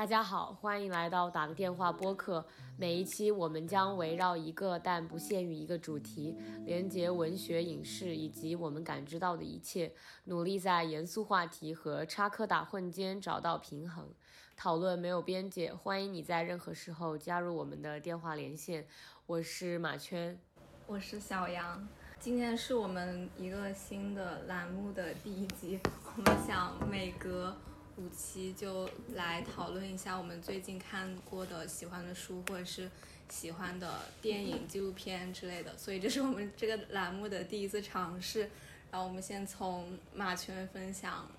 大家好，欢迎来到打个电话播客。每一期我们将围绕一个但不限于一个主题，连接文学、影视以及我们感知到的一切，努力在严肃话题和插科打诨间找到平衡。讨论没有边界，欢迎你在任何时候加入我们的电话连线。我是马圈，我是小杨。今天是我们一个新的栏目的第一集，我们想每隔。五期就来讨论一下我们最近看过的喜欢的书，或者是喜欢的电影、纪录片之类的。所以这是我们这个栏目的第一次尝试。然后我们先从马圈分享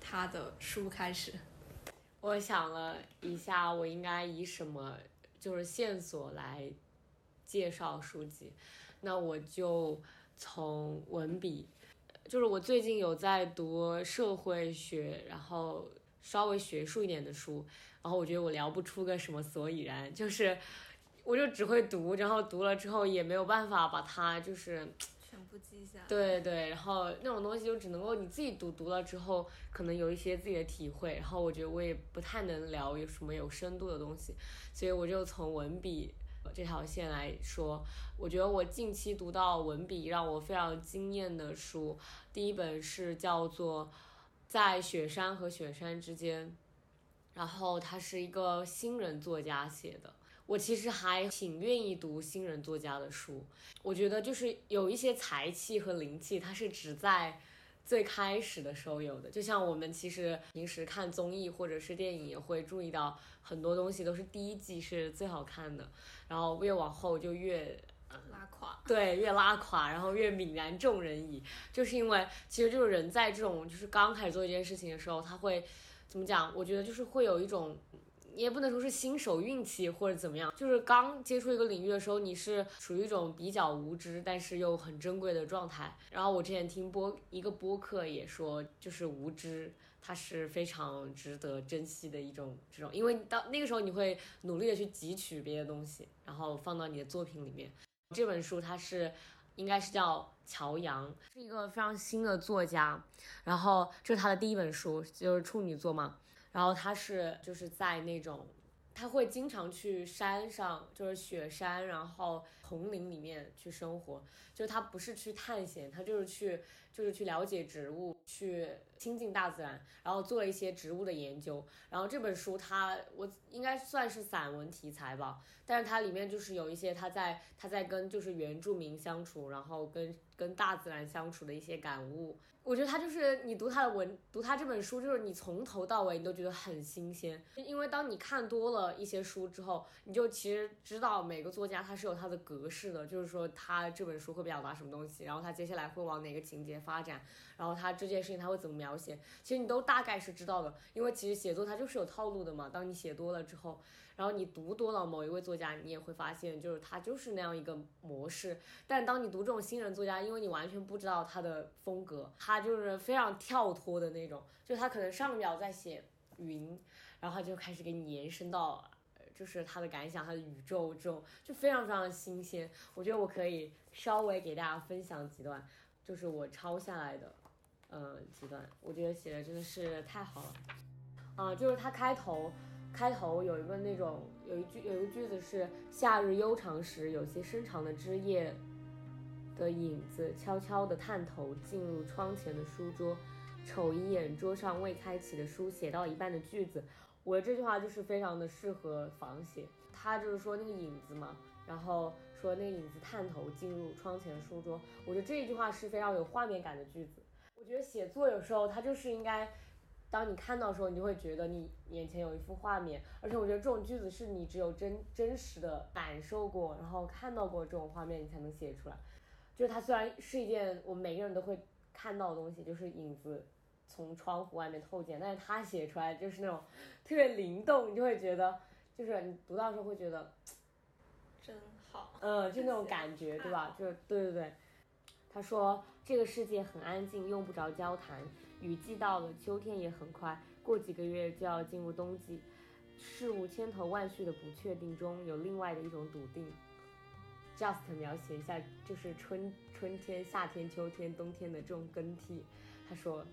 他的书开始。我想了一下，我应该以什么就是线索来介绍书籍？那我就从文笔。就是我最近有在读社会学，然后稍微学术一点的书，然后我觉得我聊不出个什么所以然，就是我就只会读，然后读了之后也没有办法把它就是全部记下。对对，然后那种东西就只能够你自己读，读了之后可能有一些自己的体会，然后我觉得我也不太能聊有什么有深度的东西，所以我就从文笔。这条线来说，我觉得我近期读到文笔让我非常惊艳的书，第一本是叫做《在雪山和雪山之间》，然后他是一个新人作家写的。我其实还挺愿意读新人作家的书，我觉得就是有一些才气和灵气，它是只在。最开始的时候有的，就像我们其实平时看综艺或者是电影也会注意到很多东西都是第一季是最好看的，然后越往后就越拉垮，对，越拉垮，然后越泯然众人矣。就是因为其实就是人在这种就是刚开始做一件事情的时候，他会怎么讲？我觉得就是会有一种。也不能说是新手运气或者怎么样，就是刚接触一个领域的时候，你是属于一种比较无知，但是又很珍贵的状态。然后我之前听播一个播客也说，就是无知它是非常值得珍惜的一种这种，因为到那个时候你会努力的去汲取别的东西，然后放到你的作品里面。这本书它是应该是叫乔阳，是一个非常新的作家，然后这是他的第一本书，就是处女作嘛。然后他是就是在那种，他会经常去山上，就是雪山，然后丛林里面去生活。就是他不是去探险，他就是去就是去了解植物，去亲近大自然，然后做了一些植物的研究。然后这本书它我应该算是散文题材吧，但是它里面就是有一些他在他在跟就是原住民相处，然后跟跟大自然相处的一些感悟。我觉得他就是你读他的文，读他这本书，就是你从头到尾你都觉得很新鲜。因为当你看多了一些书之后，你就其实知道每个作家他是有他的格格式的，就是说他这本书会表达什么东西，然后他接下来会往哪个情节发展，然后他这件事情他会怎么描写，其实你都大概是知道的。因为其实写作它就是有套路的嘛。当你写多了之后，然后你读多了某一位作家，你也会发现就是他就是那样一个模式。但当你读这种新人作家，因为你完全不知道他的风格，他。就是非常跳脱的那种，就他可能上秒在写云，然后他就开始给你延伸到，就是他的感想，他的宇宙这种，就非常非常新鲜。我觉得我可以稍微给大家分享几段，就是我抄下来的，呃，几段，我觉得写的真的是太好了。啊，就是他开头，开头有一个那种，有一句有一个句子是夏日悠长时，有些伸长的枝叶。的影子悄悄地探头进入窗前的书桌，瞅一眼桌上未开启的书，写到一半的句子。我这句话就是非常的适合仿写。他就是说那个影子嘛，然后说那个影子探头进入窗前书桌。我觉得这一句话是非常有画面感的句子。我觉得写作有时候它就是应该，当你看到的时候，你就会觉得你眼前有一幅画面。而且我觉得这种句子是你只有真真实的感受过，然后看到过这种画面，你才能写出来。就是它虽然是一件我们每个人都会看到的东西，就是影子从窗户外面透进，但是他写出来就是那种特别灵动，你就会觉得，就是你读到时候会觉得 真好，嗯，就那种感觉，对吧？就对对对。他说这个世界很安静，用不着交谈。雨季到了，秋天也很快，过几个月就要进入冬季。事物千头万绪的不确定中有另外的一种笃定。just 描写一下，就是春春天、夏天、秋天、冬天的这种更替。他说，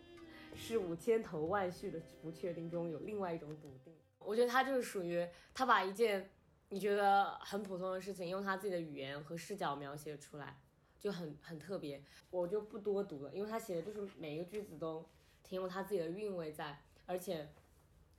事物千头万绪的不确定中有另外一种笃定。我觉得他就是属于他把一件你觉得很普通的事情，用他自己的语言和视角描写出来，就很很特别。我就不多读了，因为他写的就是每一个句子都挺有他自己的韵味在，而且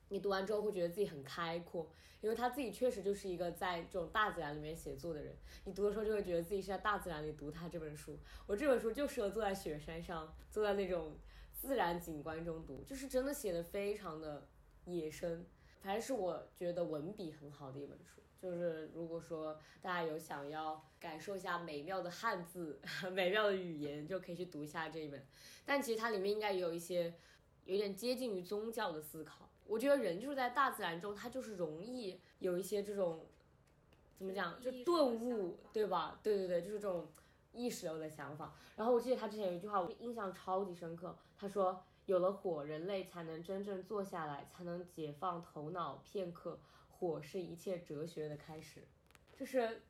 你读完之后会觉得自己很开阔，因为他自己确实就是一个在这种大自然里面写作的人。你读的时候就会觉得自己是在大自然里读他这本书。我这本书就适合坐在雪山上，坐在那种自然景观中读，就是真的写的非常的野生。反正是我觉得文笔很好的一本书，就是如果说大家有想要感受一下美妙的汉字、美妙的语言，就可以去读一下这一本。但其实它里面应该也有一些有点接近于宗教的思考。我觉得人就是在大自然中，他就是容易有一些这种怎么讲，就顿悟，对吧？对对对，就是这种意识流的想法。然后我记得他之前有一句话，我印象超级深刻，他说。有了火，人类才能真正坐下来，才能解放头脑片刻。火是一切哲学的开始，就是，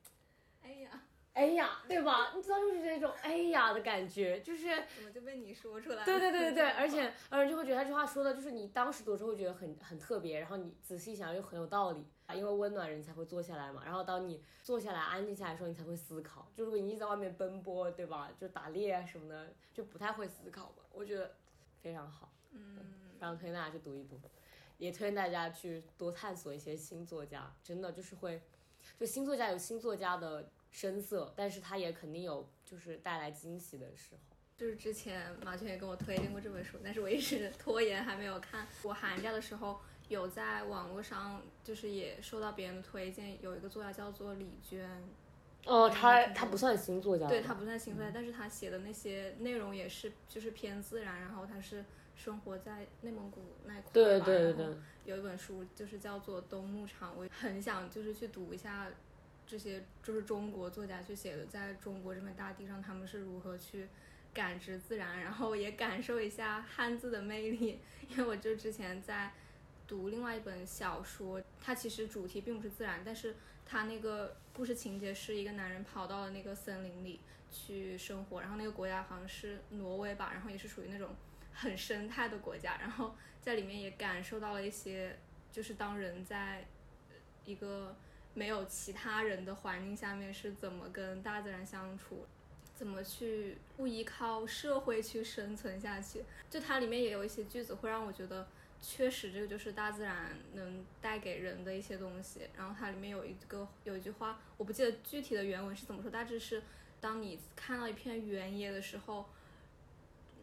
哎呀，哎呀，对吧？你知道就是这种哎呀的感觉，就是怎么就被你说出来了？对对对对对，而且而且就会觉得他这句话说的，就是你当时读的时候会觉得很很特别，然后你仔细想又很有道理啊，因为温暖人才会坐下来嘛。然后当你坐下来安静下来的时候，你才会思考。就如果你一直在外面奔波，对吧？就打猎啊什么的，就不太会思考嘛。我觉得。非常好，嗯，然后推荐大家去读一读，也推荐大家去多探索一些新作家，真的就是会，就新作家有新作家的深色，但是它也肯定有就是带来惊喜的时候。就是之前马圈也跟我推荐过这本书，但是我一直拖延还没有看。我寒假的时候有在网络上就是也受到别人的推荐，有一个作家叫做李娟。哦，他他不算新作家，对他不算新作家，但是他写的那些内容也是就是偏自然，然后他是生活在内蒙古那块对对对对。有一本书就是叫做《冬牧场》，我很想就是去读一下这些就是中国作家去写的，在中国这片大地上他们是如何去感知自然，然后也感受一下汉字的魅力，因为我就之前在读另外一本小说，它其实主题并不是自然，但是。它那个故事情节是一个男人跑到了那个森林里去生活，然后那个国家好像是挪威吧，然后也是属于那种很生态的国家，然后在里面也感受到了一些，就是当人在一个没有其他人的环境下面是怎么跟大自然相处，怎么去不依靠社会去生存下去，就它里面也有一些句子会让我觉得。确实，这个就是大自然能带给人的一些东西。然后它里面有一个有一句话，我不记得具体的原文是怎么说，大致是：当你看到一片原野的时候，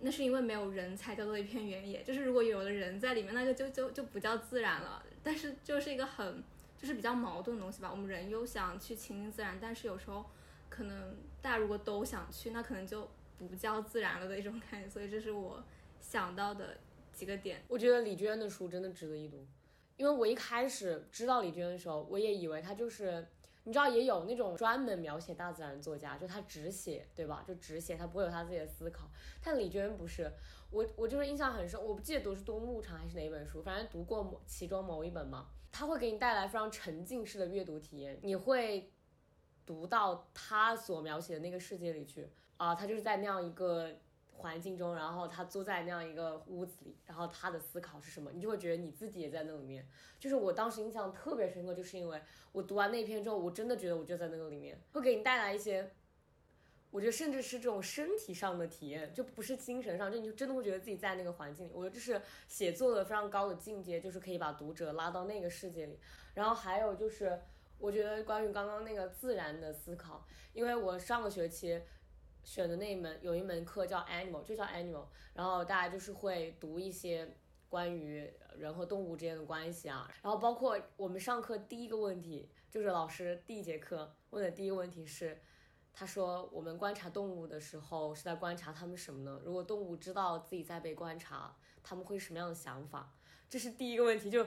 那是因为没有人才叫做一片原野。就是如果有了人在里面，那个就就就不叫自然了。但是就是一个很就是比较矛盾的东西吧。我们人又想去亲近自然，但是有时候可能大家如果都想去，那可能就不叫自然了的一种感觉。所以这是我想到的。几个点，我觉得李娟的书真的值得一读，因为我一开始知道李娟的时候，我也以为她就是，你知道也有那种专门描写大自然作家，就他只写，对吧？就只写，他不会有他自己的思考。但李娟不是，我我就是印象很深，我不记得读是《冬牧场》还是哪一本书，反正读过其中某一本嘛，他会给你带来非常沉浸式的阅读体验，你会读到他所描写的那个世界里去啊，他就是在那样一个。环境中，然后他坐在那样一个屋子里，然后他的思考是什么，你就会觉得你自己也在那里面。就是我当时印象特别深刻，就是因为我读完那篇之后，我真的觉得我就在那个里面，会给你带来一些，我觉得甚至是这种身体上的体验，就不是精神上，就你就真的会觉得自己在那个环境里。我觉得这是写作的非常高的境界，就是可以把读者拉到那个世界里。然后还有就是，我觉得关于刚刚那个自然的思考，因为我上个学期。选的那一门有一门课叫 Animal，就叫 Animal，然后大家就是会读一些关于人和动物之间的关系啊，然后包括我们上课第一个问题就是老师第一节课问的第一个问题是，他说我们观察动物的时候是在观察他们什么呢？如果动物知道自己在被观察，他们会什么样的想法？这是第一个问题，就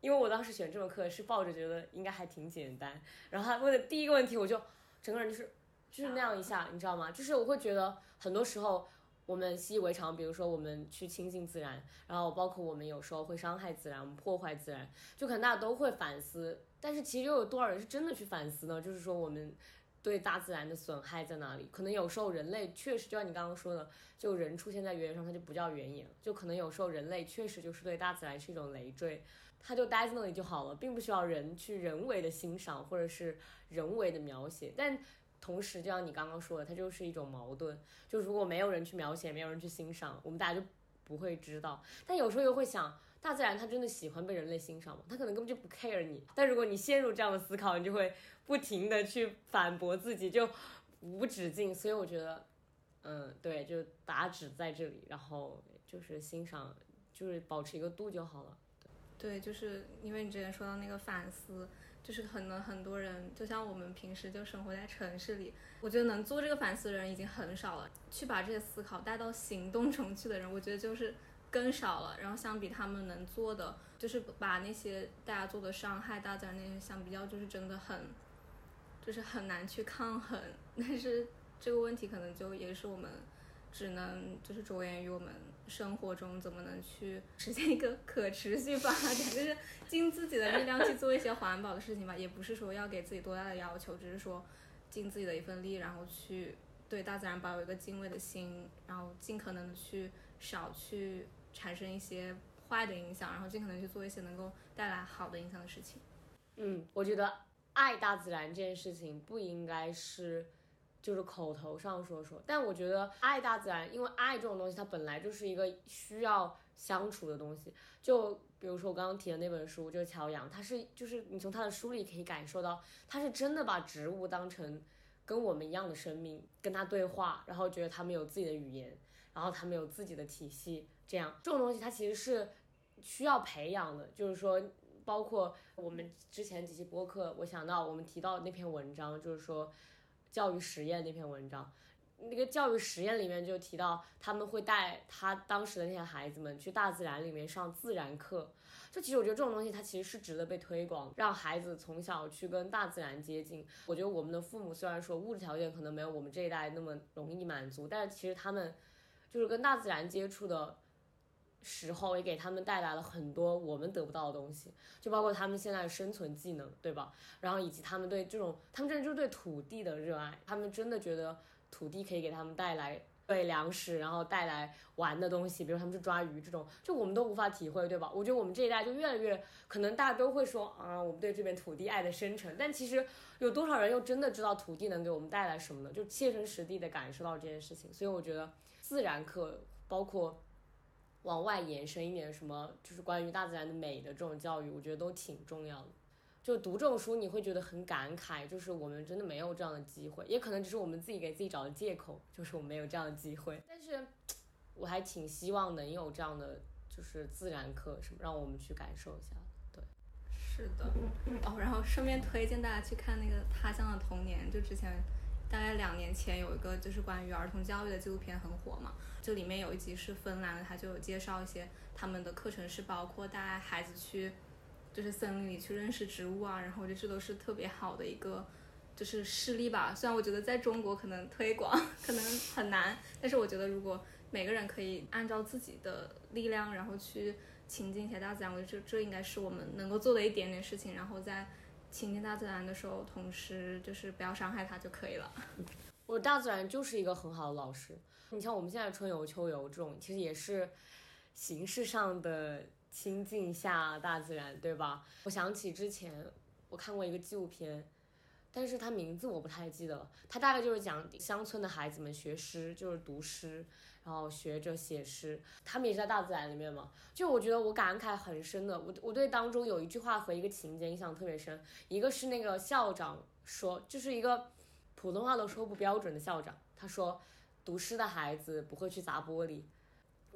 因为我当时选这门课是抱着觉得应该还挺简单，然后他问的第一个问题，我就整个人就是。就是那样一下，你知道吗？就是我会觉得很多时候我们习以为常，比如说我们去亲近自然，然后包括我们有时候会伤害自然，我们破坏自然，就可能大家都会反思。但是其实又有多少人是真的去反思呢？就是说我们对大自然的损害在哪里？可能有时候人类确实就像你刚刚说的，就人出现在原野上，它就不叫原野了。就可能有时候人类确实就是对大自然是一种累赘。它就待在那里就好了，并不需要人去人为的欣赏或者是人为的描写。但同时，就像你刚刚说的，它就是一种矛盾。就如果没有人去描写，没有人去欣赏，我们大家就不会知道。但有时候又会想，大自然它真的喜欢被人类欣赏吗？它可能根本就不 care 你。但如果你陷入这样的思考，你就会不停的去反驳自己，就无止境。所以我觉得，嗯，对，就打止在这里，然后就是欣赏，就是保持一个度就好了。对，就是因为你之前说到那个反思，就是可能很多人，就像我们平时就生活在城市里，我觉得能做这个反思的人已经很少了。去把这些思考带到行动中去的人，我觉得就是更少了。然后相比他们能做的，就是把那些大家做的伤害大家那些相比较，就是真的很，就是很难去抗衡。但是这个问题可能就也是我们只能就是着眼于我们。生活中怎么能去实现一个可持续发展？就是尽自己的力量去做一些环保的事情吧，也不是说要给自己多大的要求，只是说尽自己的一份力，然后去对大自然保有一个敬畏的心，然后尽可能的去少去产生一些坏的影响，然后尽可能去做一些能够带来好的影响的事情。嗯，我觉得爱大自然这件事情不应该是。就是口头上说说，但我觉得爱大自然，因为爱这种东西，它本来就是一个需要相处的东西。就比如说我刚刚提的那本书，就是乔阳，他是就是你从他的书里可以感受到，他是真的把植物当成跟我们一样的生命，跟他对话，然后觉得他们有自己的语言，然后他们有自己的体系，这样这种东西它其实是需要培养的。就是说，包括我们之前几期播客，我想到我们提到那篇文章，就是说。教育实验那篇文章，那个教育实验里面就提到，他们会带他当时的那些孩子们去大自然里面上自然课。就其实我觉得这种东西它其实是值得被推广，让孩子从小去跟大自然接近。我觉得我们的父母虽然说物质条件可能没有我们这一代那么容易满足，但是其实他们就是跟大自然接触的。时候也给他们带来了很多我们得不到的东西，就包括他们现在的生存技能，对吧？然后以及他们对这种，他们真的就是对土地的热爱，他们真的觉得土地可以给他们带来对粮食，然后带来玩的东西，比如他们去抓鱼这种，就我们都无法体会，对吧？我觉得我们这一代就越来越可能大家都会说啊，我们对这片土地爱的深沉，但其实有多少人又真的知道土地能给我们带来什么呢？就切身实地的感受到这件事情，所以我觉得自然课包括。往外延伸一点，什么就是关于大自然的美的这种教育，我觉得都挺重要的。就读这种书，你会觉得很感慨，就是我们真的没有这样的机会，也可能只是我们自己给自己找的借口，就是我们没有这样的机会。但是，我还挺希望能有这样的，就是自然课什么，让我们去感受一下。对，是的。哦，然后顺便推荐大家去看那个《他乡的童年》，就之前。大概两年前有一个就是关于儿童教育的纪录片很火嘛，这里面有一集是芬兰的，他就有介绍一些他们的课程是包括带孩子去，就是森林里去认识植物啊，然后我觉得这都是特别好的一个就是事例吧。虽然我觉得在中国可能推广可能很难，但是我觉得如果每个人可以按照自己的力量，然后去亲近一些大自然，我觉得这这应该是我们能够做的一点点事情，然后在。亲近大自然的时候，同时就是不要伤害它就可以了。我大自然就是一个很好的老师。你像我们现在春游、秋游这种，其实也是形式上的亲近下大自然，对吧？我想起之前我看过一个纪录片。但是他名字我不太记得了，他大概就是讲乡村的孩子们学诗，就是读诗，然后学着写诗，他们也是在大自然里面嘛。就我觉得我感慨很深的，我我对当中有一句话和一个情节印象特别深，一个是那个校长说，就是一个普通话都说不标准的校长，他说读诗的孩子不会去砸玻璃。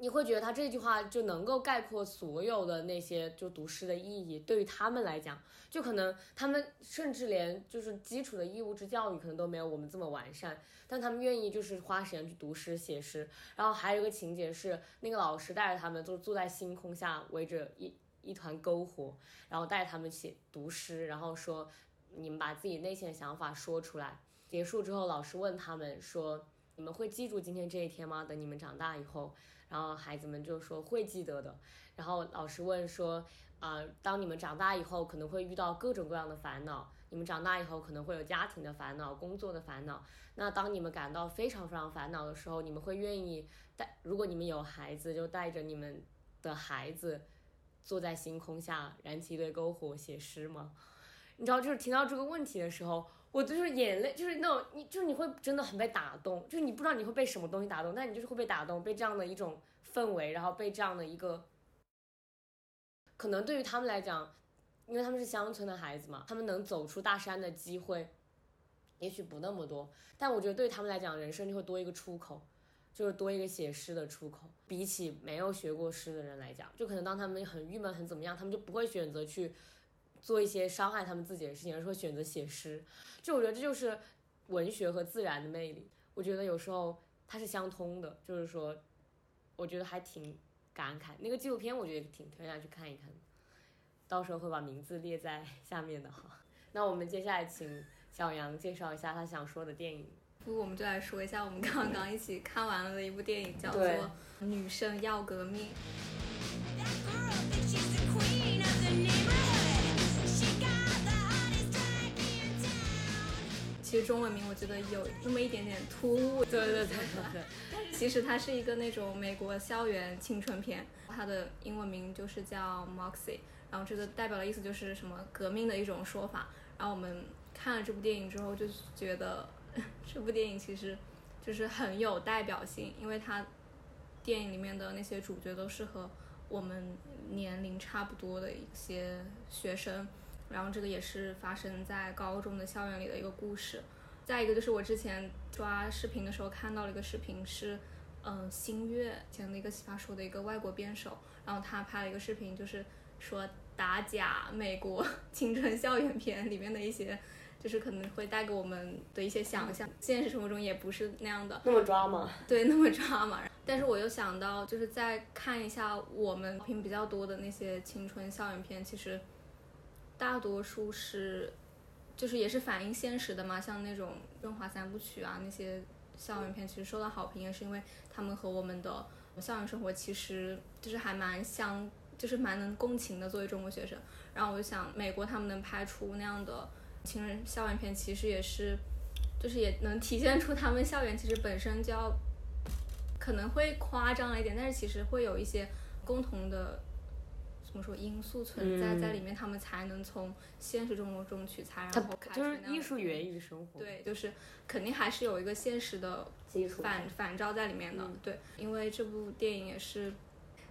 你会觉得他这句话就能够概括所有的那些就读诗的意义，对于他们来讲，就可能他们甚至连就是基础的义务制教育可能都没有我们这么完善，但他们愿意就是花时间去读诗写诗。然后还有一个情节是，那个老师带着他们就坐在星空下，围着一一团篝火，然后带他们写读诗，然后说你们把自己内心的想法说出来。结束之后，老师问他们说，你们会记住今天这一天吗？等你们长大以后。然后孩子们就说会记得的。然后老师问说，啊，当你们长大以后，可能会遇到各种各样的烦恼。你们长大以后可能会有家庭的烦恼、工作的烦恼。那当你们感到非常非常烦恼的时候，你们会愿意带？如果你们有孩子，就带着你们的孩子坐在星空下燃起一堆篝火写诗吗？你知道，就是听到这个问题的时候，我就是眼泪，就是那种你，就是你会真的很被打动，就是你不知道你会被什么东西打动，但你就是会被打动，被这样的一种氛围，然后被这样的一个，可能对于他们来讲，因为他们是乡村的孩子嘛，他们能走出大山的机会，也许不那么多，但我觉得对于他们来讲，人生就会多一个出口。就是多一个写诗的出口，比起没有学过诗的人来讲，就可能当他们很郁闷、很怎么样，他们就不会选择去做一些伤害他们自己的事情，而是会选择写诗。就我觉得这就是文学和自然的魅力。我觉得有时候它是相通的，就是说，我觉得还挺感慨。那个纪录片我觉得挺推荐大家去看一看，到时候会把名字列在 下面的哈。那我们接下来请小杨介绍一下他想说的电影。不，我们就来说一下我们刚刚一起看完了的一部电影，叫做《女生要革命》。其实中文名我觉得有那么一点点突兀。对对对对对。其实它是一个那种美国校园青春片，它的英文名就是叫 Moxie，然后这个代表的意思就是什么革命的一种说法。然后我们看了这部电影之后，就觉得。这部电影其实就是很有代表性，因为它电影里面的那些主角都是和我们年龄差不多的一些学生，然后这个也是发生在高中的校园里的一个故事。再一个就是我之前抓视频的时候看到了一个视频，是嗯新月前的一个奇葩说的一个外国辩手，然后他拍了一个视频，就是说打假美国 青春校园片里面的一些。就是可能会带给我们的一些想象，现实生活中也不是那样的，那么抓吗？对，那么抓嘛。但是我又想到，就是再看一下我们评比较多的那些青春校园片，其实大多数是，就是也是反映现实的嘛。像那种《润滑三部曲》啊，那些校园片其实受到好评，也是因为他们和我们的校园生活其实就是还蛮相，就是蛮能共情的。作为中国学生，然后我就想，美国他们能拍出那样的。情人校园片其实也是，就是也能体现出他们校园其实本身就要，可能会夸张了一点，但是其实会有一些共同的，怎么说因素存在在里面，他们才能从现实生活中取材，然后就是艺术源于生活，对，就是肯定还是有一个现实的基础反反照在里面的，对，因为这部电影也是。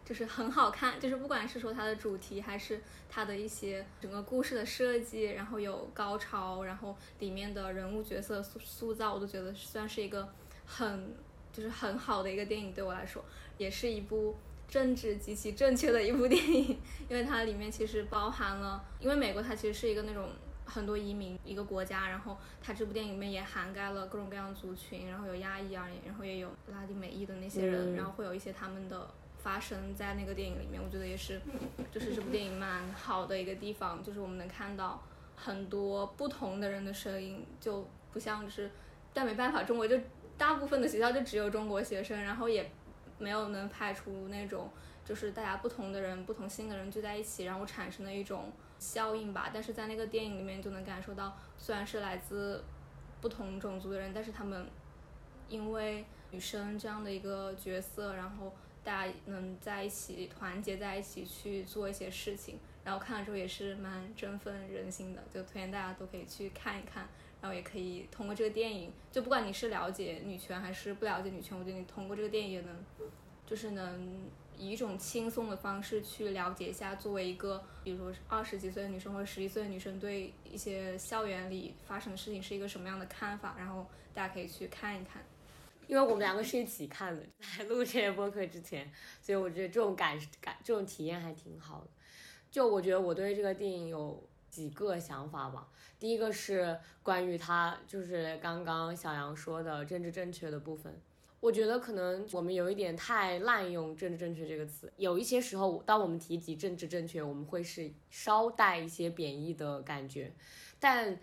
就是很好看，就是不管是说它的主题，还是它的一些整个故事的设计，然后有高潮，然后里面的人物角色塑塑造，我都觉得算是一个很就是很好的一个电影。对我来说，也是一部政治极其正确的一部电影，因为它里面其实包含了，因为美国它其实是一个那种很多移民一个国家，然后它这部电影里面也涵盖了各种各样族群，然后有亚裔啊，然后也有拉丁美裔的那些人，然后会有一些他们的。发生在那个电影里面，我觉得也是，就是这部电影蛮好的一个地方，就是我们能看到很多不同的人的声音，就不像是，但没办法，中国就大部分的学校就只有中国学生，然后也没有能拍出那种就是大家不同的人、不同性的人聚在一起，然后产生的一种效应吧。但是在那个电影里面就能感受到，虽然是来自不同种族的人，但是他们因为女生这样的一个角色，然后。大家能在一起团结在一起去做一些事情，然后看了之后也是蛮振奋人心的，就推荐大家都可以去看一看，然后也可以通过这个电影，就不管你是了解女权还是不了解女权，我觉得你通过这个电影也能，就是能以一种轻松的方式去了解一下，作为一个比如说二十几岁的女生或者十一岁的女生对一些校园里发生的事情是一个什么样的看法，然后大家可以去看一看。因为我们两个是一起看的，在录这些播客之前，所以我觉得这种感感这种体验还挺好的。就我觉得我对这个电影有几个想法吧。第一个是关于他，就是刚刚小杨说的政治正确的部分。我觉得可能我们有一点太滥用“政治正确”这个词。有一些时候，当我们提及政治正确，我们会是稍带一些贬义的感觉，但。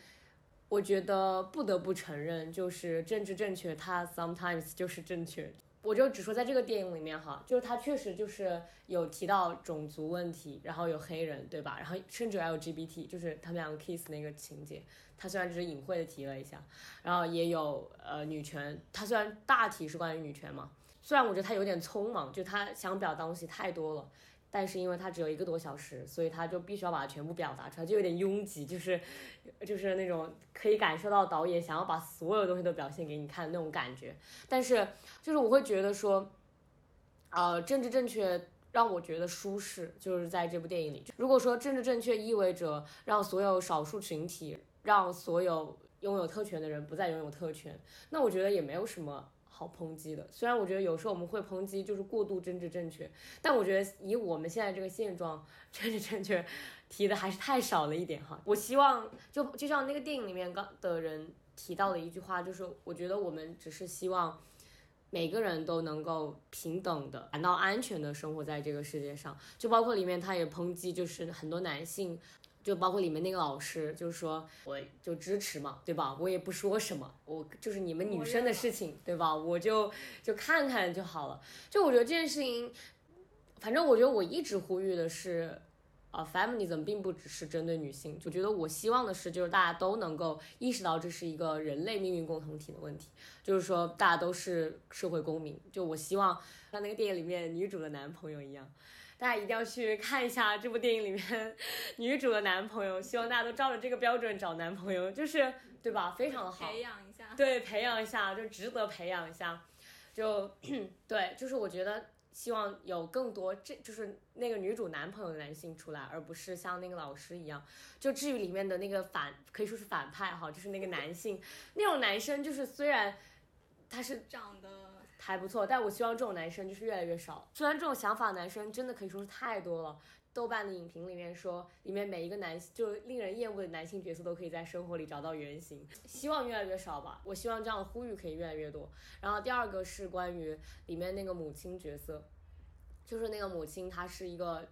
我觉得不得不承认，就是政治正确，它 sometimes 就是正确。我就只说在这个电影里面哈，就是它确实就是有提到种族问题，然后有黑人，对吧？然后甚至还有 LGBT，就是他们两个 kiss 那个情节，它虽然只是隐晦的提了一下，然后也有呃女权，它虽然大体是关于女权嘛，虽然我觉得它有点匆忙，就它想表达东西太多了，但是因为它只有一个多小时，所以他就必须要把它全部表达出来，就有点拥挤，就是就是那种可以感受到导演想要把所有东西都表现给你看那种感觉。但是就是我会觉得说，呃，政治正确让我觉得舒适，就是在这部电影里。如果说政治正确意味着让所有少数群体，让所有拥有特权的人不再拥有特权，那我觉得也没有什么。好抨击的，虽然我觉得有时候我们会抨击就是过度政治正确，但我觉得以我们现在这个现状，政治正确提的还是太少了一点哈。我希望就就像那个电影里面刚的人提到的一句话，就是我觉得我们只是希望每个人都能够平等的、感到安全的生活在这个世界上，就包括里面他也抨击就是很多男性。就包括里面那个老师，就是说我就支持嘛，对吧？我也不说什么，我就是你们女生的事情，对吧？我就就看看就好了。就我觉得这件事情，反正我觉得我一直呼吁的是，啊，feminism 并不只是针对女性。就觉得我希望的是，就是大家都能够意识到这是一个人类命运共同体的问题，就是说大家都是社会公民。就我希望像那个电影里面女主的男朋友一样。大家一定要去看一下这部电影里面女主的男朋友，希望大家都照着这个标准找男朋友，就是对吧？非常的好，培养一下，对，培养一下就值得培养一下，就 对，就是我觉得希望有更多这就是那个女主男朋友的男性出来，而不是像那个老师一样。就至于里面的那个反，可以说是反派哈，就是那个男性那种男生，就是虽然他是长得。还不错，但我希望这种男生就是越来越少。虽然这种想法男生真的可以说是太多了。豆瓣的影评里面说，里面每一个男就令人厌恶的男性角色都可以在生活里找到原型。希望越来越少吧。我希望这样的呼吁可以越来越多。然后第二个是关于里面那个母亲角色，就是那个母亲她是一个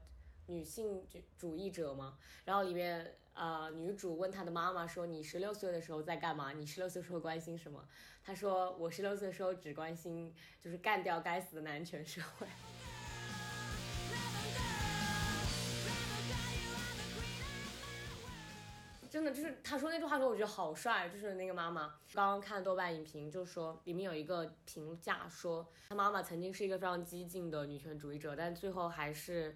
女性主主义者嘛。然后里面呃女主问她的妈妈说：“你十六岁的时候在干嘛？你十六岁时候关心什么？”她说：“我十六岁的时候只关心就是干掉该死的男权社会。” 真的就是他说那句话的时候，我觉得好帅。就是那个妈妈刚刚看豆瓣影评，就说里面有一个评价说，他妈妈曾经是一个非常激进的女权主义者，但最后还是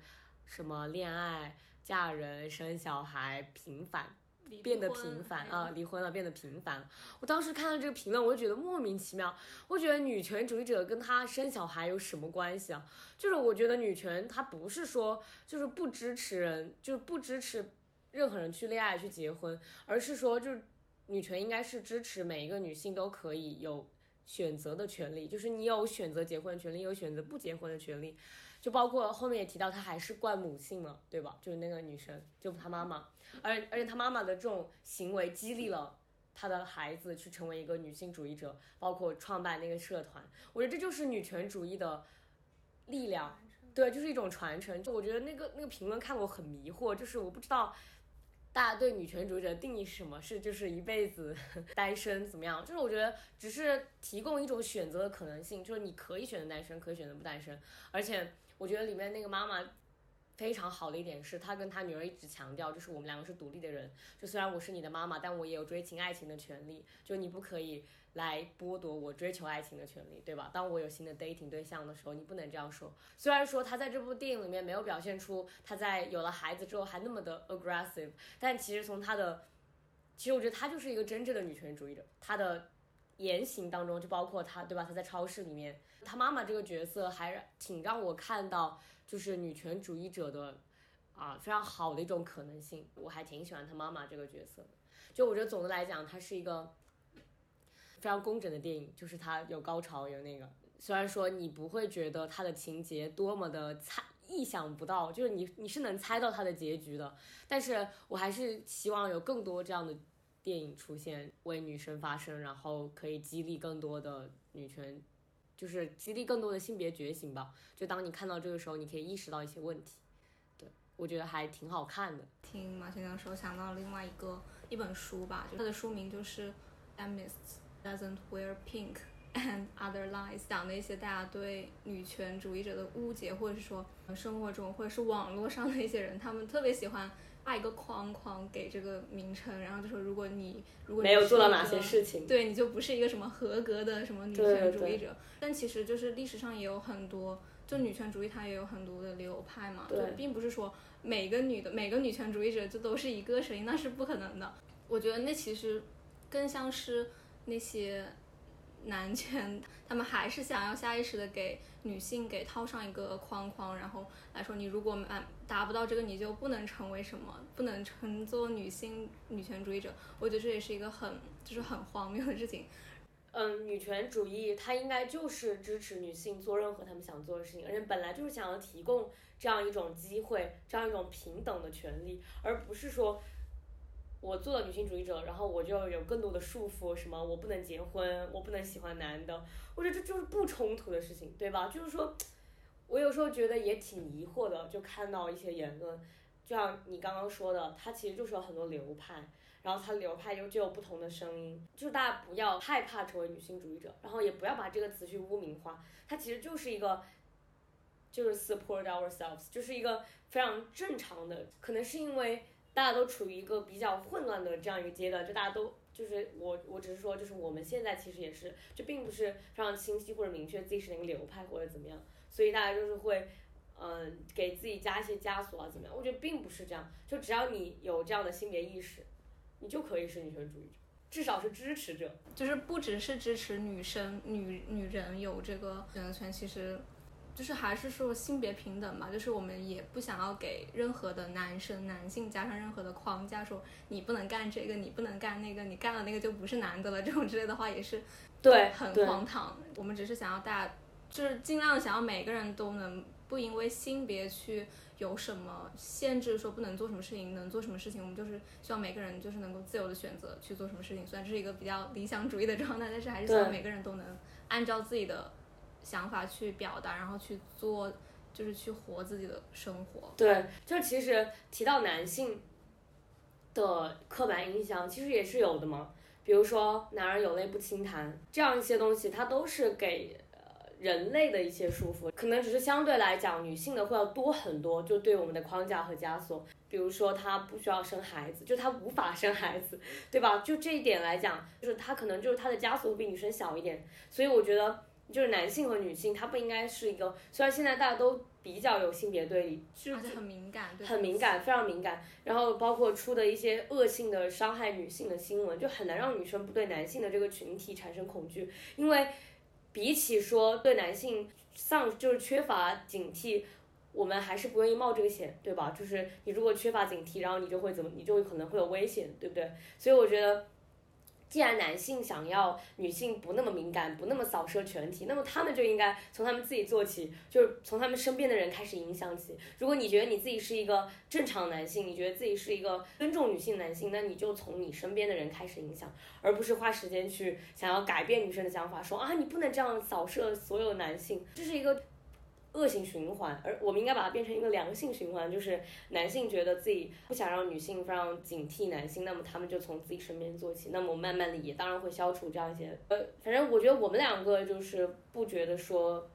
什么恋爱、嫁人、生小孩平凡。变得平凡啊，离婚了，变得平凡。我当时看到这个评论，我就觉得莫名其妙。我觉得女权主义者跟她生小孩有什么关系啊？就是我觉得女权它不是说就是不支持人，就是不支持任何人去恋爱去结婚，而是说就是女权应该是支持每一个女性都可以有选择的权利，就是你有选择结婚的权利，有选择不结婚的权利。就包括后面也提到，她还是惯母性嘛，对吧？就是那个女生，就她妈妈，而而且她妈妈的这种行为激励了她的孩子去成为一个女性主义者，包括创办那个社团。我觉得这就是女权主义的力量，对，就是一种传承。就我觉得那个那个评论看我很迷惑，就是我不知道大家对女权主义者的定义是什么，是就是一辈子 单身怎么样？就是我觉得只是提供一种选择的可能性，就是你可以选择单身，可以选择不单身，而且。我觉得里面那个妈妈非常好的一点是，她跟她女儿一直强调，就是我们两个是独立的人。就虽然我是你的妈妈，但我也有追求爱情的权利。就你不可以来剥夺我追求爱情的权利，对吧？当我有新的 dating 对象的时候，你不能这样说。虽然说她在这部电影里面没有表现出她在有了孩子之后还那么的 aggressive，但其实从她的，其实我觉得她就是一个真正的女权主义者。她的言行当中就包括她，对吧？她在超市里面。他妈妈这个角色还挺让我看到，就是女权主义者的啊非常好的一种可能性。我还挺喜欢他妈妈这个角色的。就我觉得总的来讲，它是一个非常工整的电影，就是它有高潮有那个。虽然说你不会觉得它的情节多么的猜意想不到，就是你你是能猜到它的结局的。但是我还是希望有更多这样的电影出现，为女生发声，然后可以激励更多的女权。就是激励更多的性别觉醒吧。就当你看到这个时候，你可以意识到一些问题。对我觉得还挺好看的。听马先生说，想到另外一个一本书吧，它的书名就是《Feminists Doesn't Wear Pink and Other Lies》，讲的一些大家对女权主义者的误解，或者是说生活中或者是网络上的一些人，他们特别喜欢。画一个框框给这个名称，然后就说如果你如果没有做到哪些事情，对，你就不是一个什么合格的什么女权主义者。但其实就是历史上也有很多就女权主义它也有很多的流派嘛，对就并不是说每个女的每个女权主义者就都是一个声音，那是不可能的。我觉得那其实更像是那些男权，他们还是想要下意识的给女性给套上一个框框，然后来说你如果满达不到这个，你就不能成为什么，不能称作女性女权主义者。我觉得这也是一个很就是很荒谬的事情。嗯，女权主义它应该就是支持女性做任何她们想做的事情，而且本来就是想要提供这样一种机会，这样一种平等的权利，而不是说我做了女性主义者，然后我就有更多的束缚，什么我不能结婚，我不能喜欢男的，我觉得这就是不冲突的事情，对吧？就是说，我有时候觉得也挺疑惑的，就看到一些言论，就像你刚刚说的，它其实就是有很多流派。然后它流派又就有不同的声音，就是大家不要害怕成为女性主义者，然后也不要把这个词去污名化，它其实就是一个，就是 support ourselves，就是一个非常正常的，可能是因为大家都处于一个比较混乱的这样一个阶段，就大家都就是我我只是说，就是我们现在其实也是，就并不是非常清晰或者明确自己是哪个流派或者怎么样，所以大家就是会。嗯，给自己加一些枷锁啊，怎么样？我觉得并不是这样，就只要你有这样的性别意识，你就可以是女权主义者，至少是支持者。就是不只是支持女生、女女人有这个选择权，其实就是还是说性别平等嘛。就是我们也不想要给任何的男生、男性加上任何的框架，说你不能干这个，你不能干那个，你干了那个就不是男的了。这种之类的话也是对很荒唐。我们只是想要大家，就是尽量想要每个人都能不因为性别去。有什么限制说不能做什么事情，能做什么事情？我们就是希望每个人就是能够自由的选择去做什么事情。虽然这是一个比较理想主义的状态，但是还是希望每个人都能按照自己的想法去表达，然后去做，就是去活自己的生活。对，就其实提到男性的刻板印象，其实也是有的嘛。比如说“男人有泪不轻弹”这样一些东西，它都是给。人类的一些束缚，可能只是相对来讲，女性的会要多很多，就对我们的框架和枷锁。比如说，她不需要生孩子，就她无法生孩子，对吧？就这一点来讲，就是她可能就是她的枷锁比女生小一点。所以我觉得，就是男性和女性，他不应该是一个。虽然现在大家都比较有性别对立，就是很敏感，很敏感，非常敏感。然后包括出的一些恶性的伤害女性的新闻，就很难让女生不对男性的这个群体产生恐惧，因为。比起说对男性丧就是缺乏警惕，我们还是不愿意冒这个险，对吧？就是你如果缺乏警惕，然后你就会怎么，你就可能会有危险，对不对？所以我觉得。既然男性想要女性不那么敏感，不那么扫射全体，那么他们就应该从他们自己做起，就是从他们身边的人开始影响起。如果你觉得你自己是一个正常男性，你觉得自己是一个尊重女性男性，那你就从你身边的人开始影响，而不是花时间去想要改变女生的想法，说啊你不能这样扫射所有男性，这是一个。恶性循环，而我们应该把它变成一个良性循环，就是男性觉得自己不想让女性非常警惕男性，那么他们就从自己身边做起，那么慢慢的也当然会消除这样一些，呃，反正我觉得我们两个就是不觉得说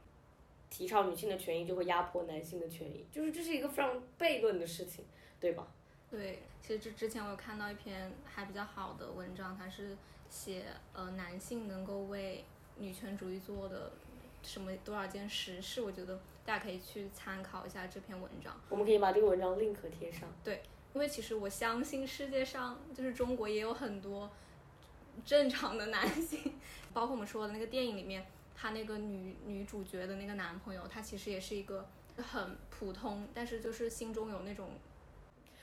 提倡女性的权益就会压迫男性的权益，就是这是一个非常悖论的事情，对吧？对，其实之之前我有看到一篇还比较好的文章，它是写呃男性能够为女权主义做的。什么多少件实事，我觉得大家可以去参考一下这篇文章。我们可以把这个文章 link 贴上。对，因为其实我相信世界上就是中国也有很多正常的男性，包括我们说的那个电影里面，他那个女女主角的那个男朋友，他其实也是一个很普通，但是就是心中有那种，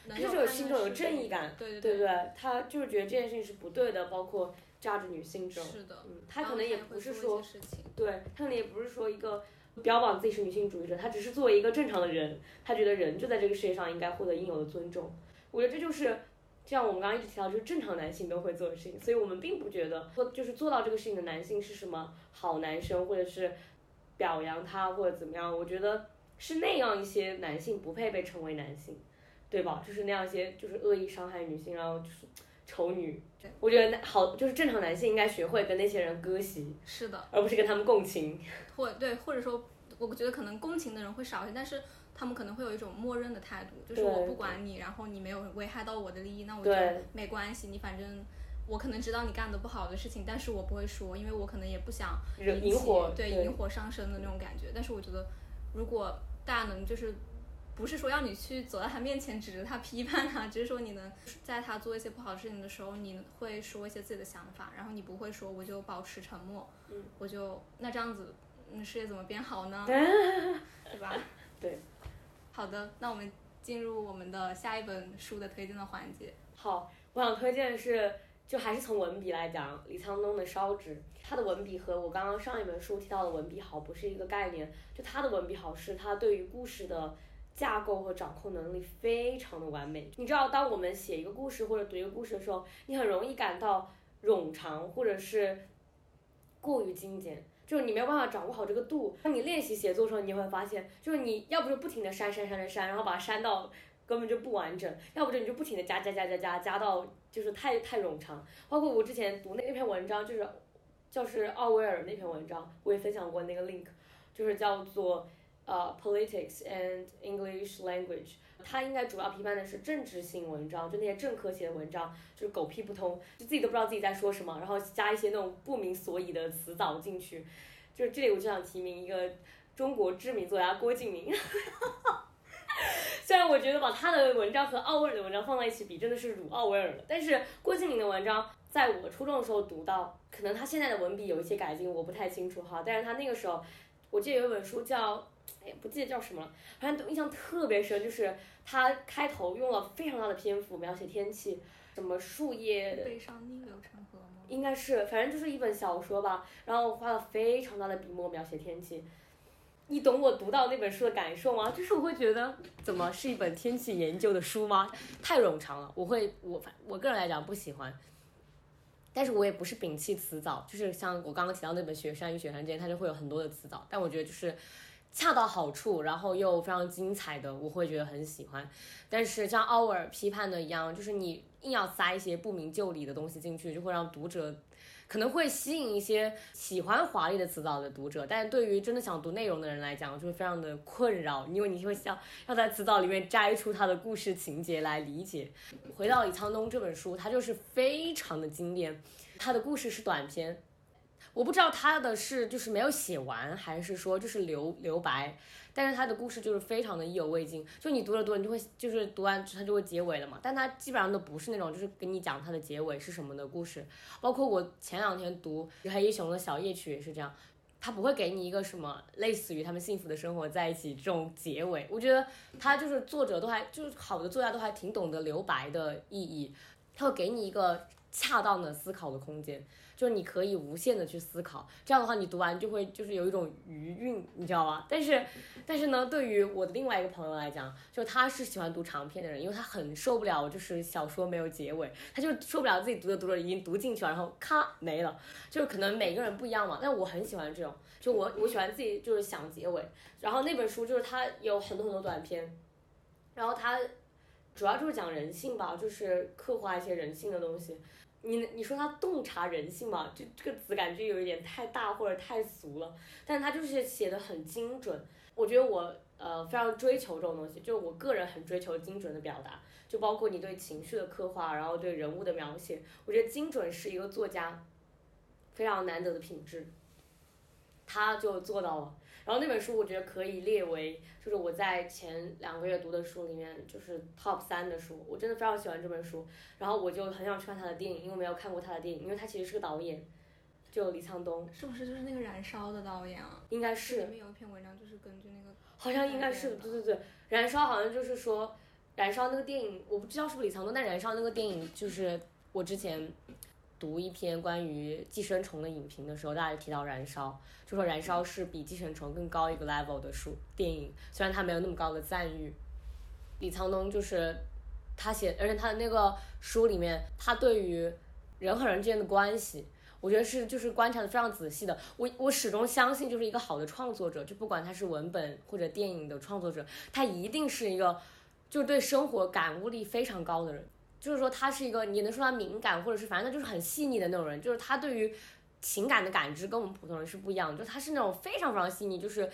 就是有心中有正义感，对对对，他就是觉得这件事情是不对的，包括。炸着女性种，是的，嗯，他可能也不是说，对，他可能也不是说一个标榜自己是女性主义者，他只是作为一个正常的人，他觉得人就在这个世界上应该获得应有的尊重。我觉得这就是，像我们刚刚一直提到，就是正常男性都会做的事情，所以我们并不觉得做就是做到这个事情的男性是什么好男生，或者是表扬他或者怎么样。我觉得是那样一些男性不配被称为男性，对吧？就是那样一些就是恶意伤害女性，然后就是。丑女，我觉得好，就是正常男性应该学会跟那些人割席，是的，而不是跟他们共情。或对，或者说，我觉得可能共情的人会少一些，但是他们可能会有一种默认的态度，就是我不管你，然后你没有危害到我的利益，那我就没关系。你反正我可能知道你干的不好的事情，但是我不会说，因为我可能也不想引火，对引火上身的那种感觉。但是我觉得如果大家能就是不是说要你去走在他面前指着他批判他，只是说你能在他做一些不好的事情的时候，你会说一些自己的想法，然后你不会说我就保持沉默，嗯，我就那这样子，嗯，世界怎么变好呢？对吧？对。好的，那我们进入我们的下一本书的推荐的环节。好，我想推荐的是，就还是从文笔来讲，李沧东的《烧纸》，他的文笔和我刚刚上一本书提到的文笔好不是一个概念。就他的文笔好，是他对于故事的架构和掌控能力非常的完美。你知道，当我们写一个故事或者读一个故事的时候，你很容易感到冗长或者是过于精简。就是你没有办法掌握好这个度。当你练习写作的时候，你会发现，就是你要不就不停的删删删删删，然后把它删到根本就不完整；要不就你就不停的加加加加加加到就是太太冗长。包括我之前读那那篇文章，就是就是奥威尔那篇文章，我也分享过那个 link，就是叫做呃 Politics and English Language。他应该主要批判的是政治性文章，就那些政客写的文章，就是狗屁不通，就自己都不知道自己在说什么，然后加一些那种不明所以的词藻进去。就是这里我就想提名一个中国知名作家郭敬明，虽然我觉得把他的文章和奥威尔的文章放在一起比，真的是辱奥威尔了。但是郭敬明的文章，在我初中的时候读到，可能他现在的文笔有一些改进，我不太清楚哈。但是他那个时候，我记得有一本书叫，哎，不记得叫什么了，反正印象特别深，就是他开头用了非常大的篇幅描写天气，什么树叶，悲伤逆流成河吗？应该是，反正就是一本小说吧，然后花了非常大的笔墨描写天气。你懂我读到那本书的感受吗？就是我会觉得，怎么是一本天气研究的书吗？太冗长了，我会我反我个人来讲不喜欢。但是我也不是摒弃辞藻，就是像我刚刚提到那本《雪山与雪山之间》，它就会有很多的辞藻，但我觉得就是恰到好处，然后又非常精彩的，我会觉得很喜欢。但是像奥尔批判的一样，就是你硬要塞一些不明就里的东西进去，就会让读者。可能会吸引一些喜欢华丽的词藻的读者，但是对于真的想读内容的人来讲，就会非常的困扰，因为你会想要在词藻里面摘出它的故事情节来理解。回到李沧东这本书，它就是非常的经典，它的故事是短篇，我不知道他的是就是没有写完，还是说就是留留白。但是他的故事就是非常的意犹未尽，就你读了读，你就会就是读完它就会结尾了嘛。但他基本上都不是那种就是给你讲它的结尾是什么的故事。包括我前两天读黑一雄的小夜曲也是这样，他不会给你一个什么类似于他们幸福的生活在一起这种结尾。我觉得他就是作者都还就是好的作家都还挺懂得留白的意义，他会给你一个恰当的思考的空间。就你可以无限的去思考，这样的话你读完就会就是有一种余韵，你知道吗？但是，但是呢，对于我的另外一个朋友来讲，就他是喜欢读长篇的人，因为他很受不了就是小说没有结尾，他就受不了自己读着读着已经读进去了，然后咔没了。就是可能每个人不一样嘛，但我很喜欢这种，就我我喜欢自己就是想结尾。然后那本书就是它有很多很多短篇，然后它主要就是讲人性吧，就是刻画一些人性的东西。你你说他洞察人性嘛？就这个词感觉有一点太大或者太俗了，但是他就是写的很精准。我觉得我呃非常追求这种东西，就是我个人很追求精准的表达，就包括你对情绪的刻画，然后对人物的描写，我觉得精准是一个作家非常难得的品质，他就做到了。然后那本书我觉得可以列为。就是我在前两个月读的书里面，就是 top 三的书，我真的非常喜欢这本书。然后我就很想去看他的电影，因为没有看过他的电影，因为他其实是个导演，就李沧东。是不是就是那个《燃烧》的导演啊？应该是。里面有一篇文章就是根据那个。好像应该是，对对对，《燃烧》好像就是说，《燃烧》那个电影，我不知道是不是李沧东，但《燃烧》那个电影就是我之前。读一篇关于寄生虫的影评的时候，大家提到《燃烧》，就说《燃烧》是比寄生虫更高一个 level 的书电影，虽然它没有那么高的赞誉。李沧东就是他写，而且他的那个书里面，他对于人和人之间的关系，我觉得是就是观察的非常仔细的。我我始终相信，就是一个好的创作者，就不管他是文本或者电影的创作者，他一定是一个就对生活感悟力非常高的人。就是说，他是一个，你能说他敏感，或者是反正他就是很细腻的那种人。就是他对于情感的感知跟我们普通人是不一样的。就他是那种非常非常细腻。就是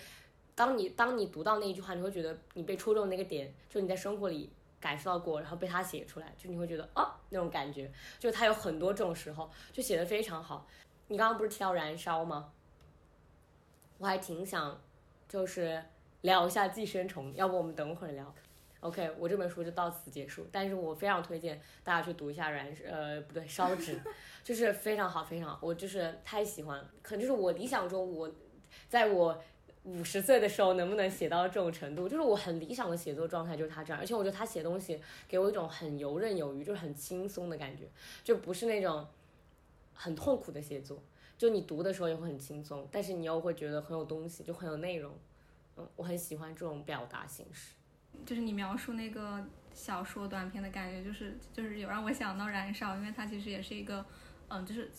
当你当你读到那一句话，你会觉得你被戳中那个点，就你在生活里感受到过，然后被他写出来，就你会觉得哦那种感觉。就他有很多这种时候，就写的非常好。你刚刚不是提到燃烧吗？我还挺想，就是聊一下《寄生虫》，要不我们等会儿聊。OK，我这本书就到此结束，但是我非常推荐大家去读一下《燃》呃不对烧纸，就是非常好非常好，我就是太喜欢，可能就是我理想中我在我五十岁的时候能不能写到这种程度，就是我很理想的写作状态就是他这样，而且我觉得他写东西给我一种很游刃有余，就是很轻松的感觉，就不是那种很痛苦的写作，就你读的时候也会很轻松，但是你又会觉得很有东西，就很有内容，嗯，我很喜欢这种表达形式。就是你描述那个小说短片的感觉，就是就是有让我想到《燃烧》，因为它其实也是一个，嗯，就是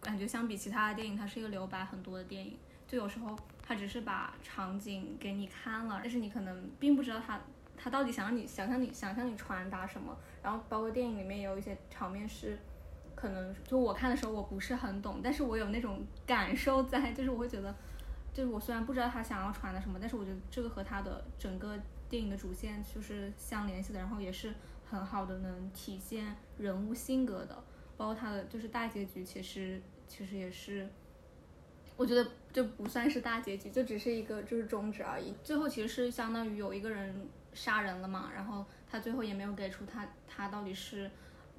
感觉相比其他的电影，它是一个留白很多的电影。就有时候它只是把场景给你看了，但是你可能并不知道它它到底想让你想象你想象你传达什么。然后包括电影里面有一些场面是，可能就我看的时候我不是很懂，但是我有那种感受在，就是我会觉得，就是我虽然不知道他想要传达什么，但是我觉得这个和他的整个。电影的主线就是相联系的，然后也是很好的能体现人物性格的，包括他的就是大结局，其实其实也是，我觉得就不算是大结局，就只是一个就是终止而已。最后其实是相当于有一个人杀人了嘛，然后他最后也没有给出他他到底是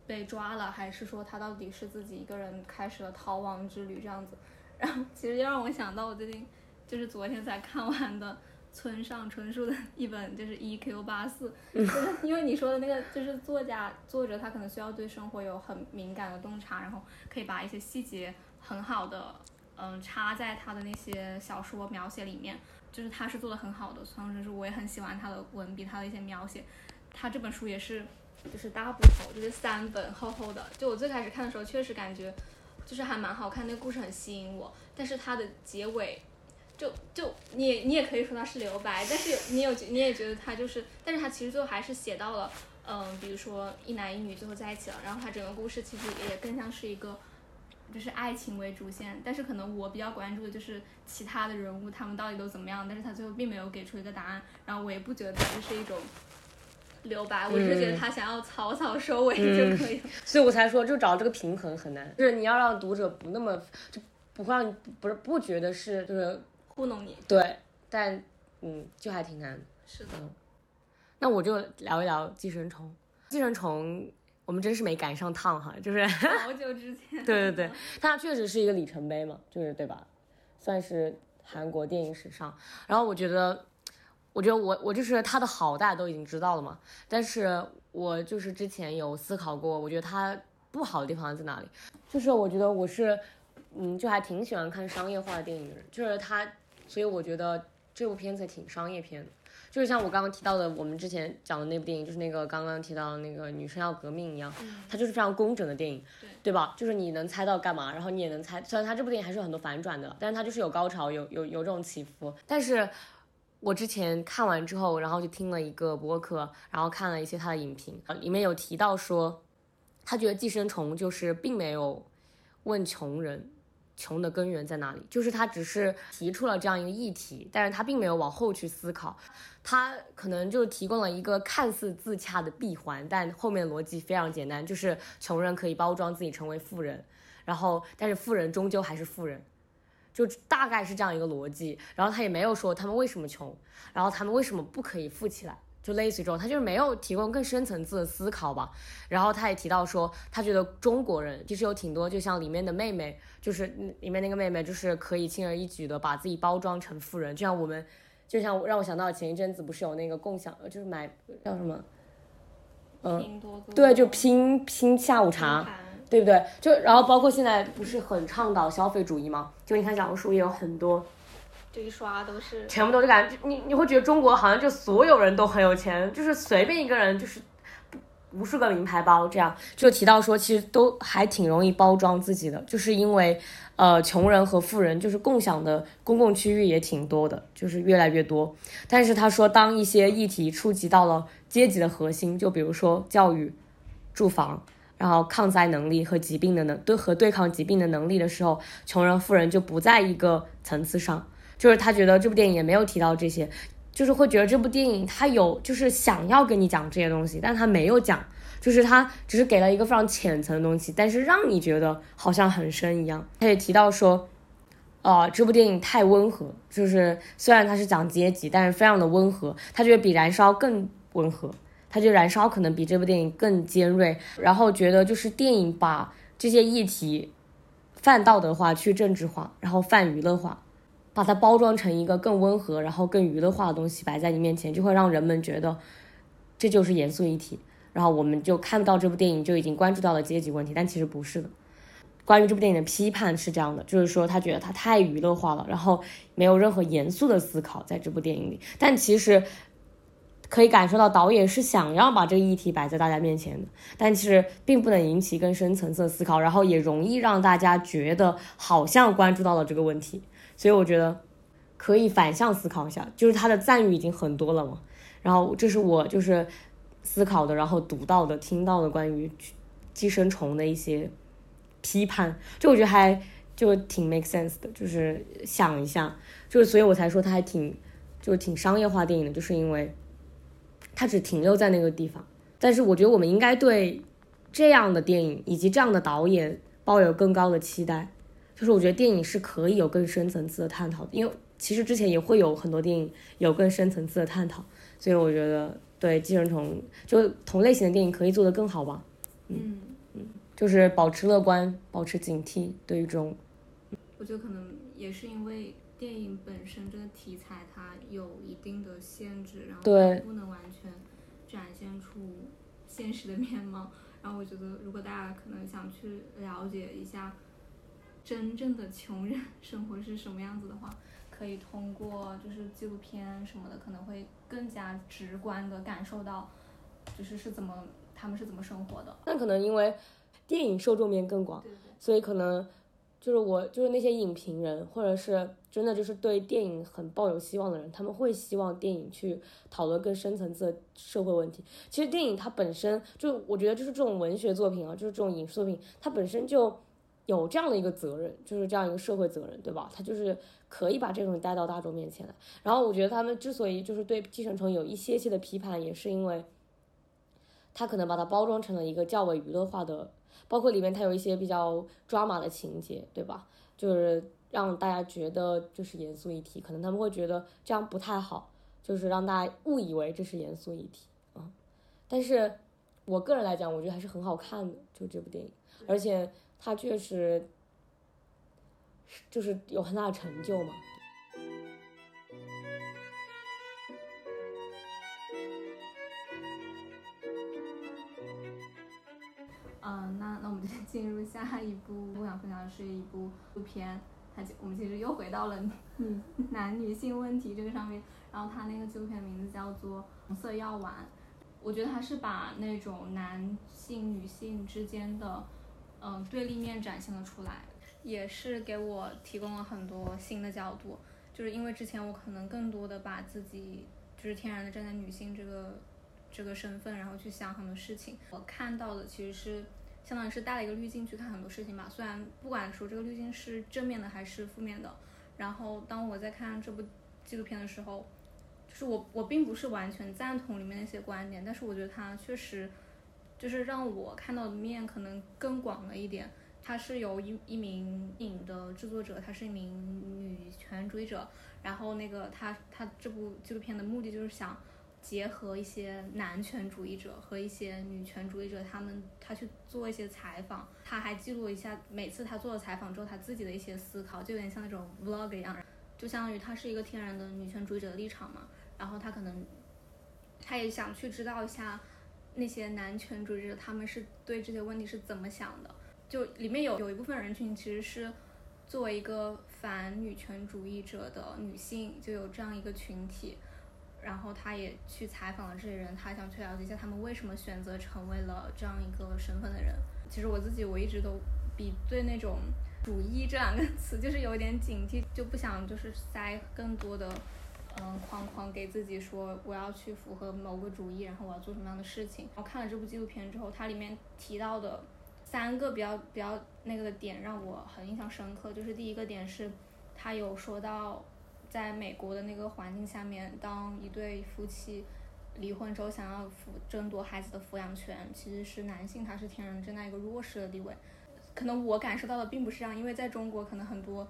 被抓了，还是说他到底是自己一个人开始了逃亡之旅这样子。然后其实让我想到我最近就是昨天才看完的。村上春树的一本就是《E.Q. 八四》，就是因为你说的那个，就是作家作者他可能需要对生活有很敏感的洞察，然后可以把一些细节很好的嗯插在他的那些小说描写里面，就是他是做的很好的。村上春树我也很喜欢他的文笔，他的一些描写。他这本书也是就是大部头，就是三本厚厚的。就我最开始看的时候，确实感觉就是还蛮好看，那个故事很吸引我，但是它的结尾。就就你也你也可以说它是留白，但是你有你也觉得他就是，但是他其实最后还是写到了，嗯，比如说一男一女最后在一起了，然后他整个故事其实也更像是一个，就是爱情为主线，但是可能我比较关注的就是其他的人物他们到底都怎么样，但是他最后并没有给出一个答案，然后我也不觉得他这是一种留白，我是觉得他想要草草收尾就可以了，所以我才说就找这个平衡很难，就是你要让读者不那么就不会让你不是不觉得是就是。糊弄你，对，但嗯，就还挺难。是的，那我就聊一聊《寄生虫》。《寄生虫》，我们真是没赶上趟哈，就是好久之前。对对对，它确实是一个里程碑嘛，就是对吧？算是韩国电影史上。然后我觉得，我觉得我我就是它的好，大家都已经知道了嘛。但是我就是之前有思考过，我觉得它不好的地方在哪里？就是我觉得我是，嗯，就还挺喜欢看商业化的电影的人，就是它。所以我觉得这部片子挺商业片的，就是像我刚刚提到的，我们之前讲的那部电影，就是那个刚刚提到的那个《女生要革命》一样，它就是非常工整的电影，对吧？就是你能猜到干嘛，然后你也能猜，虽然它这部电影还是有很多反转的，但是它就是有高潮，有有有这种起伏。但是我之前看完之后，然后就听了一个播客，然后看了一些他的影评，里面有提到说，他觉得《寄生虫》就是并没有问穷人。穷的根源在哪里？就是他只是提出了这样一个议题，但是他并没有往后去思考，他可能就提供了一个看似自洽的闭环，但后面逻辑非常简单，就是穷人可以包装自己成为富人，然后但是富人终究还是富人，就大概是这样一个逻辑。然后他也没有说他们为什么穷，然后他们为什么不可以富起来。就类似于这种，他就是没有提供更深层次的思考吧。然后他也提到说，他觉得中国人其实有挺多，就像里面的妹妹，就是里面那个妹妹，就是可以轻而易举的把自己包装成富人。就像我们，就像让我想到前一阵子不是有那个共享，就是买叫什么，嗯，对，就拼拼下午茶，对不对？就然后包括现在不是很倡导消费主义吗？就你看小红书也有很多。这一刷都是，全部都是感觉你你会觉得中国好像就所有人都很有钱，就是随便一个人就是无数个名牌包这样，就提到说其实都还挺容易包装自己的，就是因为呃穷人和富人就是共享的公共区域也挺多的，就是越来越多。但是他说当一些议题触及到了阶级的核心，就比如说教育、住房，然后抗灾能力和疾病的能对和对抗疾病的能力的时候，穷人富人就不在一个层次上。就是他觉得这部电影也没有提到这些，就是会觉得这部电影他有就是想要跟你讲这些东西，但他没有讲，就是他只是给了一个非常浅层的东西，但是让你觉得好像很深一样。他也提到说，呃，这部电影太温和，就是虽然他是讲阶级，但是非常的温和。他觉得比《燃烧》更温和，他觉得《燃烧》可能比这部电影更尖锐。然后觉得就是电影把这些议题泛道德化、去政治化，然后泛娱乐化，把它包装成一个更温和、然后更娱乐化的东西摆在你面前，就会让人们觉得这就是严肃议题。然后我们就看到这部电影就已经关注到了阶级问题，但其实不是的。关于这部电影的批判是这样的，就是说他觉得他太娱乐化了，然后没有任何严肃的思考在这部电影里。但其实可以感受到导演是想要把这个议题摆在大家面前的，但其实并不能引起更深层次的思考，然后也容易让大家觉得好像关注到了这个问题。所以我觉得可以反向思考一下，就是他的赞誉已经很多了嘛。然后这是我就是思考的，然后读到的、听到的关于寄生虫的一些。批判，就我觉得还就挺 make sense 的，就是想一下，就是所以我才说他还挺，就挺商业化电影的，就是因为，他只停留在那个地方。但是我觉得我们应该对这样的电影以及这样的导演抱有更高的期待，就是我觉得电影是可以有更深层次的探讨的，因为其实之前也会有很多电影有更深层次的探讨，所以我觉得对寄生虫就同类型的电影可以做得更好吧，嗯嗯。就是保持乐观，保持警惕，对于这种，我觉得可能也是因为电影本身这个题材它有一定的限制，然后不能完全展现出现实的面貌。然后我觉得，如果大家可能想去了解一下真正的穷人 生活是什么样子的话，可以通过就是纪录片什么的，可能会更加直观的感受到，就是是怎么他们是怎么生活的。那可能因为。电影受众面更广，所以可能就是我就是那些影评人，或者是真的就是对电影很抱有希望的人，他们会希望电影去讨论更深层次的社会问题。其实电影它本身就，我觉得就是这种文学作品啊，就是这种影视作品，它本身就有这样的一个责任，就是这样一个社会责任，对吧？他就是可以把这种带到大众面前来。然后我觉得他们之所以就是对《寄生虫》有一些些的批判，也是因为，他可能把它包装成了一个较为娱乐化的。包括里面它有一些比较抓马的情节，对吧？就是让大家觉得就是严肃议题，可能他们会觉得这样不太好，就是让大家误以为这是严肃议题啊。但是我个人来讲，我觉得还是很好看的，就这部电影，而且它确实就是有很大的成就嘛。嗯，那那我们就 进入下一部。我想分享的是一部纪录片，它我们其实又回到了女 男女性问题这个上面。然后它那个纪录片名字叫做《红色药丸》，我觉得它是把那种男性女性之间的嗯对立面展现了出来，也是给我提供了很多新的角度。就是因为之前我可能更多的把自己就是天然的站在女性这个这个身份，然后去想很多事情，我看到的其实是。相当于是带了一个滤镜去看很多事情吧，虽然不管说这个滤镜是正面的还是负面的，然后当我在看这部纪录片的时候，就是我我并不是完全赞同里面那些观点，但是我觉得它确实就是让我看到的面可能更广了一点。他是由一一名影的制作者，他是一名女权主义者，然后那个他他这部纪录片的目的就是想。结合一些男权主义者和一些女权主义者，他们他去做一些采访，他还记录一下每次他做了采访之后他自己的一些思考，就有点像那种 vlog 一样，就相当于他是一个天然的女权主义者的立场嘛。然后他可能他也想去知道一下那些男权主义者他们是对这些问题是怎么想的。就里面有有一部分人群其实是作为一个反女权主义者的女性，就有这样一个群体。然后他也去采访了这些人，他想去了解一下他们为什么选择成为了这样一个身份的人。其实我自己我一直都比对那种主义这两个词就是有点警惕，就不想就是塞更多的嗯框框给自己说我要去符合某个主义，然后我要做什么样的事情。然后看了这部纪录片之后，它里面提到的三个比较比较那个的点让我很印象深刻，就是第一个点是，他有说到。在美国的那个环境下面，当一对夫妻离婚之后，想要抚争夺孩子的抚养权，其实是男性他是天然站在一个弱势的地位。可能我感受到的并不是这样，因为在中国，可能很多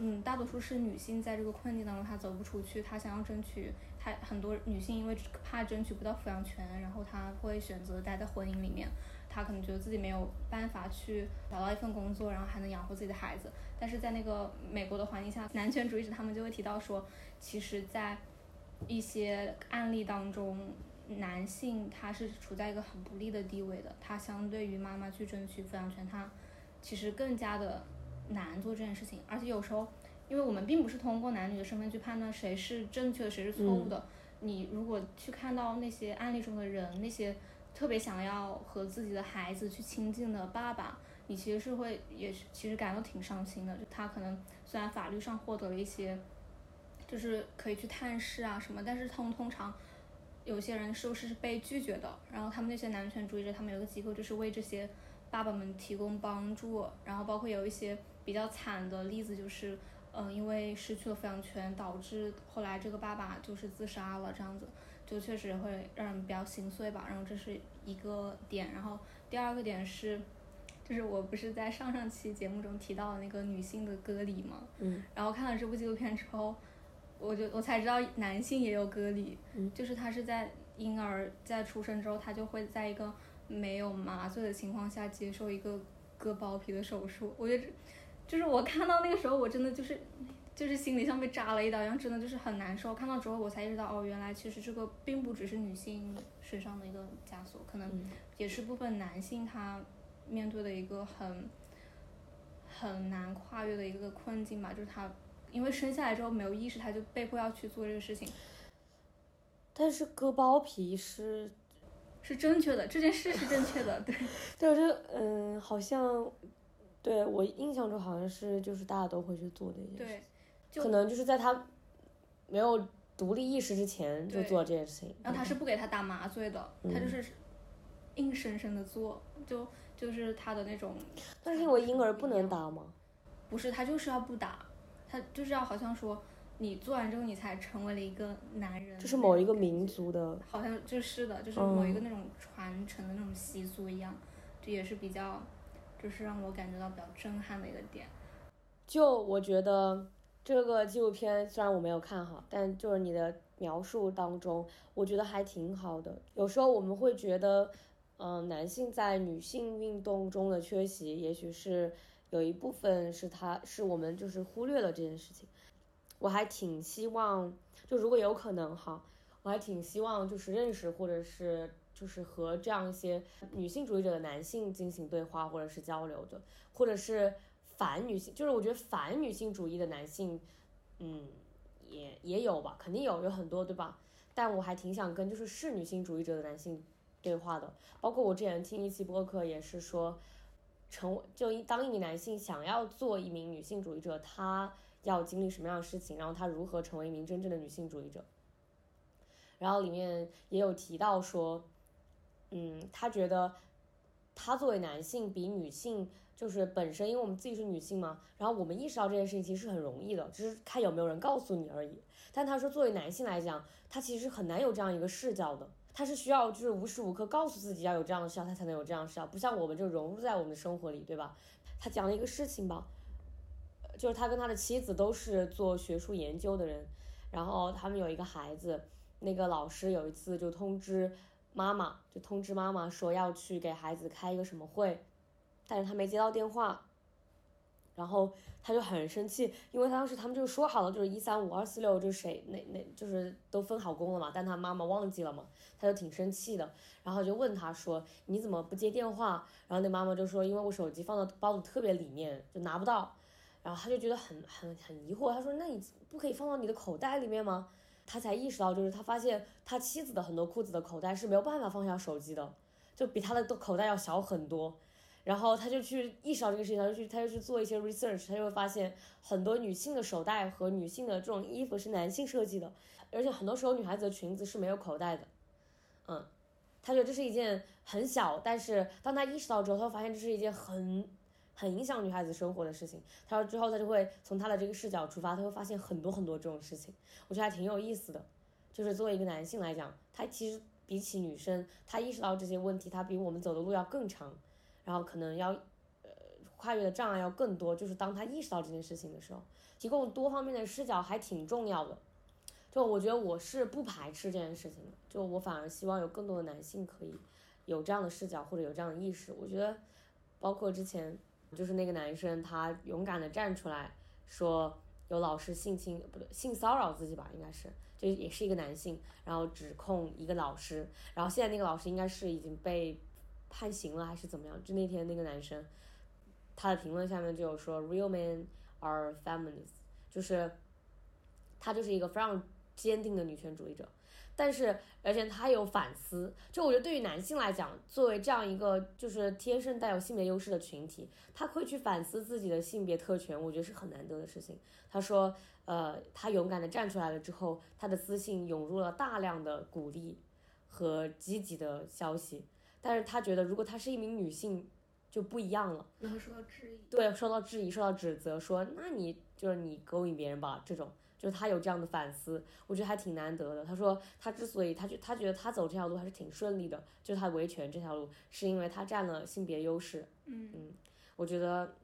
嗯，大多数是女性在这个困境当中，她走不出去，她想要争取，她很多女性因为怕争取不到抚养权，然后她会选择待在婚姻里面，她可能觉得自己没有办法去找到一份工作，然后还能养活自己的孩子。但是在那个美国的环境下，男权主义者他们就会提到说，其实，在一些案例当中，男性他是处在一个很不利的地位的，他相对于妈妈去争取抚养权，他其实更加的。难做这件事情，而且有时候，因为我们并不是通过男女的身份去判断谁是正确的，谁是错误的。你如果去看到那些案例中的人，那些特别想要和自己的孩子去亲近的爸爸，你其实是会也是其实感到挺伤心的。就他可能虽然法律上获得了一些，就是可以去探视啊什么，但是通通常有些人是不是被拒绝的？然后他们那些男权主义者，他们有个机构就是为这些爸爸们提供帮助，然后包括有一些。比较惨的例子就是，嗯，因为失去了抚养权，导致后来这个爸爸就是自杀了，这样子就确实会让人比较心碎吧。然后这是一个点，然后第二个点是，就是我不是在上上期节目中提到的那个女性的割礼吗？嗯。然后看了这部纪录片之后，我就我才知道男性也有割礼，嗯就是他是在婴儿在出生之后，他就会在一个没有麻醉的情况下接受一个割包皮的手术。我觉得。就是我看到那个时候，我真的就是，就是心里像被扎了一刀一样，真的就是很难受。看到之后，我才意识到，哦，原来其实这个并不只是女性身上的一个枷锁，可能也是部分男性他面对的一个很很难跨越的一个困境吧。就是他因为生下来之后没有意识，他就被迫要去做这个事情。但是割包皮是是正确的，这件事是正确的，对。对，我觉得，嗯，好像。对我印象中好像是就是大家都会去做的一件事，对，可能就是在他没有独立意识之前就做这件事情。然后他是不给他打麻醉的，他就是硬生生的做，就就是他的那种。但是因为婴儿不能打吗？不是，他就是要不打，他就是要好像说你做完之后你才成为了一个男人。就是某一个民族的。好像就是的，就是某一个那种传承的那种习俗一样，这也是比较。就是让我感觉到比较震撼的一个点，就我觉得这个纪录片虽然我没有看哈，但就是你的描述当中，我觉得还挺好的。有时候我们会觉得，嗯，男性在女性运动中的缺席，也许是有一部分是他是我们就是忽略了这件事情。我还挺希望，就如果有可能哈，我还挺希望就是认识或者是。就是和这样一些女性主义者的男性进行对话或者是交流的，或者是反女性，就是我觉得反女性主义的男性，嗯，也也有吧，肯定有，有很多，对吧？但我还挺想跟就是是女性主义者的男性对话的，包括我之前听一期播客也是说，成为就一当一名男性想要做一名女性主义者，他要经历什么样的事情，然后他如何成为一名真正的女性主义者，然后里面也有提到说。嗯，他觉得他作为男性比女性就是本身，因为我们自己是女性嘛，然后我们意识到这件事情其实是很容易的，只是看有没有人告诉你而已。但他说，作为男性来讲，他其实很难有这样一个视角的，他是需要就是无时无刻告诉自己要有这样的视角，他才能有这样的视角，不像我们就融入在我们的生活里，对吧？他讲了一个事情吧，就是他跟他的妻子都是做学术研究的人，然后他们有一个孩子，那个老师有一次就通知。妈妈就通知妈妈说要去给孩子开一个什么会，但是他没接到电话，然后他就很生气，因为当时他们就说好了，就是一三五二四六，就是谁那那就是都分好工了嘛，但他妈妈忘记了嘛，他就挺生气的，然后就问他说你怎么不接电话？然后那妈妈就说因为我手机放到包子特别里面就拿不到，然后他就觉得很很很疑惑，他说那你不可以放到你的口袋里面吗？他才意识到，就是他发现他妻子的很多裤子的口袋是没有办法放下手机的，就比他的口袋要小很多。然后他就去意识到这个事情，他就去他就去做一些 research，他就会发现很多女性的手袋和女性的这种衣服是男性设计的，而且很多时候女孩子的裙子是没有口袋的。嗯，他觉得这是一件很小，但是当他意识到之后，他发现这是一件很。很影响女孩子生活的事情。他说之后，他就会从他的这个视角出发，他会发现很多很多这种事情。我觉得还挺有意思的。就是作为一个男性来讲，他其实比起女生，他意识到这些问题，他比我们走的路要更长，然后可能要呃跨越的障碍要更多。就是当他意识到这件事情的时候，提供多方面的视角还挺重要的。就我觉得我是不排斥这件事情的，就我反而希望有更多的男性可以有这样的视角或者有这样的意识。我觉得，包括之前就是那个男生，他勇敢的站出来说有老师性侵不对性骚扰自己吧，应该是。就也是一个男性，然后指控一个老师，然后现在那个老师应该是已经被判刑了还是怎么样？就那天那个男生，他的评论下面就有说，real men are feminists，就是他就是一个非常坚定的女权主义者。但是，而且他有反思，就我觉得对于男性来讲，作为这样一个就是天生带有性别优势的群体，他会去反思自己的性别特权，我觉得是很难得的事情。他说，呃，他勇敢的站出来了之后，他的私信涌入了大量的鼓励和积极的消息，但是他觉得如果他是一名女性就不一样了，然后受到质疑，对，受到质疑，受到指责，说那你就是你勾引别人吧这种。就是他有这样的反思，我觉得还挺难得的。他说他之所以他觉他觉得他走这条路还是挺顺利的，就是他维权这条路是因为他占了性别优势。嗯嗯，我觉得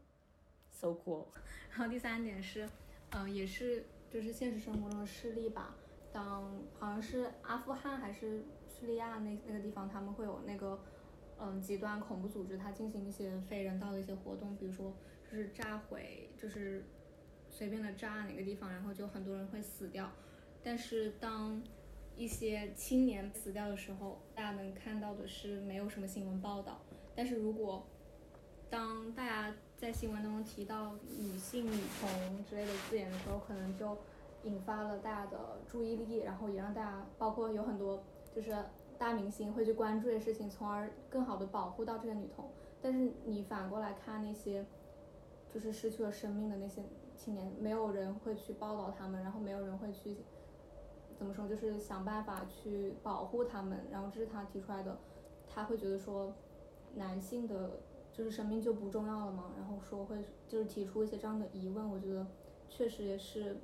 so cool。然后第三点是，嗯，也是就是现实生活中的事例吧。当好像是阿富汗还是叙利亚那那个地方，他们会有那个嗯极端恐怖组织，他进行一些非人道的一些活动，比如说就是炸毁，就是。随便的扎哪个地方，然后就很多人会死掉。但是当一些青年死掉的时候，大家能看到的是没有什么新闻报道。但是如果当大家在新闻当中提到女性、女童之类的字眼的时候，可能就引发了大家的注意力，然后也让大家，包括有很多就是大明星会去关注这些事情，从而更好的保护到这些女童。但是你反过来看那些就是失去了生命的那些。青年没有人会去报道他们，然后没有人会去怎么说，就是想办法去保护他们。然后这是他提出来的，他会觉得说男性的就是生命就不重要了吗？然后说会就是提出一些这样的疑问。我觉得确实也是，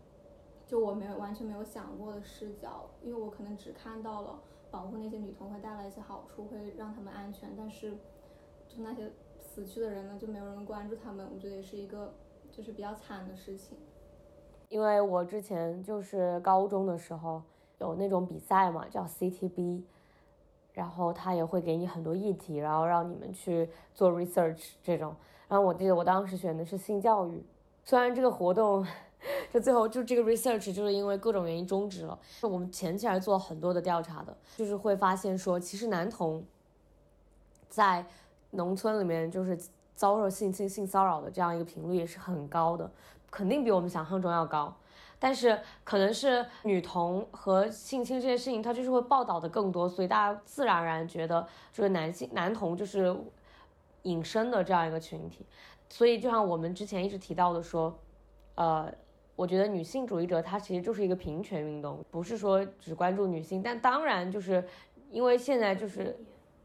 就我没有完全没有想过的视角，因为我可能只看到了保护那些女童会带来一些好处，会让他们安全，但是就那些死去的人呢，就没有人关注他们。我觉得也是一个。就是比较惨的事情，因为我之前就是高中的时候有那种比赛嘛，叫 CTB，然后他也会给你很多议题，然后让你们去做 research 这种。然后我记得我当时选的是性教育，虽然这个活动就最后就这个 research 就是因为各种原因终止了。我们前期还做了很多的调查的，就是会发现说，其实男童在农村里面就是。遭受性侵、性骚扰的这样一个频率也是很高的，肯定比我们想象中要高。但是可能是女童和性侵这件事情，它就是会报道的更多，所以大家自然而然觉得就是男性男童就是隐身的这样一个群体。所以就像我们之前一直提到的说，呃，我觉得女性主义者他其实就是一个平权运动，不是说只关注女性，但当然就是因为现在就是。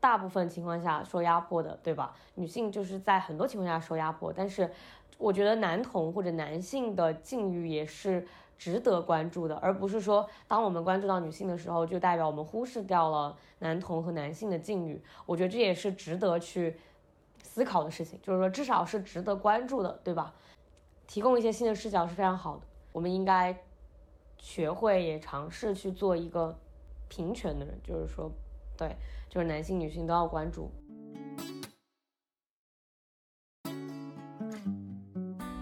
大部分情况下受压迫的，对吧？女性就是在很多情况下受压迫，但是我觉得男童或者男性的境遇也是值得关注的，而不是说当我们关注到女性的时候，就代表我们忽视掉了男童和男性的境遇。我觉得这也是值得去思考的事情，就是说至少是值得关注的，对吧？提供一些新的视角是非常好的，我们应该学会也尝试去做一个平权的人，就是说。对，就是男性女性都要关注。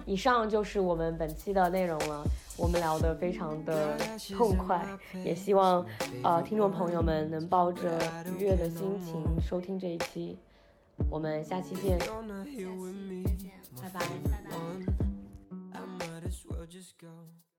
以上就是我们本期的内容了我们聊的非常的痛快也希望呃听众朋友们能抱着愉悦的心情收听这一期我们下期见拜拜拜拜。I'm sweat just go.